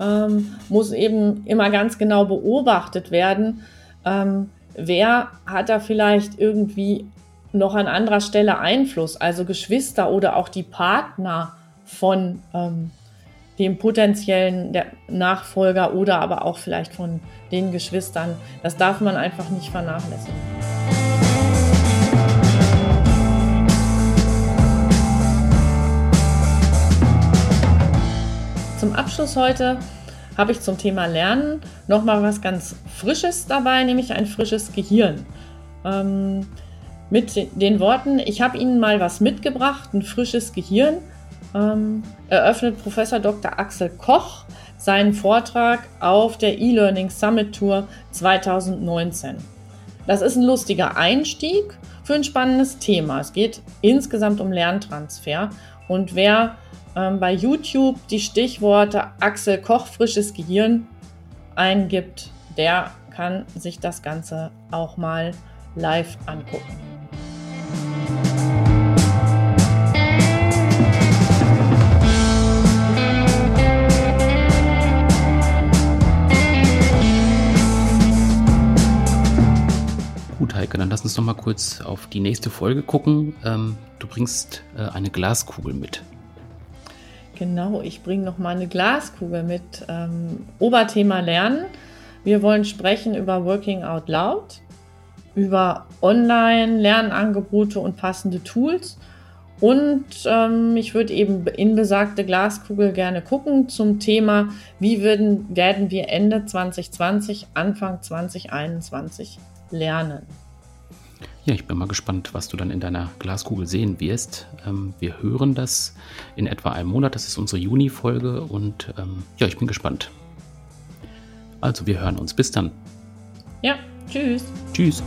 ähm, muss eben immer ganz genau beobachtet werden, ähm, wer hat da vielleicht irgendwie noch an anderer Stelle Einfluss, also Geschwister oder auch die Partner von ähm, dem potenziellen Nachfolger oder aber auch vielleicht von den Geschwistern. Das darf man einfach nicht vernachlässigen. Zum Abschluss heute habe ich zum Thema Lernen nochmal was ganz Frisches dabei, nämlich ein frisches Gehirn. Ähm, mit den Worten, ich habe Ihnen mal was mitgebracht, ein frisches Gehirn, ähm, eröffnet Professor Dr. Axel Koch seinen Vortrag auf der E-Learning Summit Tour 2019. Das ist ein lustiger Einstieg für ein spannendes Thema. Es geht insgesamt um Lerntransfer und wer ähm, bei YouTube die Stichworte Axel Koch frisches Gehirn eingibt, der kann sich das Ganze auch mal live angucken. Gut, Heike, dann lass uns noch mal kurz auf die nächste Folge gucken. Ähm, du bringst äh, eine Glaskugel mit. Genau, ich bringe noch mal eine Glaskugel mit. Ähm, Oberthema Lernen. Wir wollen sprechen über Working Out Loud, über Online-Lernangebote und passende Tools. Und ähm, ich würde eben in besagte Glaskugel gerne gucken zum Thema, wie würden, werden wir Ende 2020, Anfang 2021 lernen. Ja, ich bin mal gespannt, was du dann in deiner Glaskugel sehen wirst. Ähm, wir hören das in etwa einem Monat. Das ist unsere Juni-Folge und ähm, ja, ich bin gespannt. Also, wir hören uns. Bis dann. Ja, tschüss. Tschüss.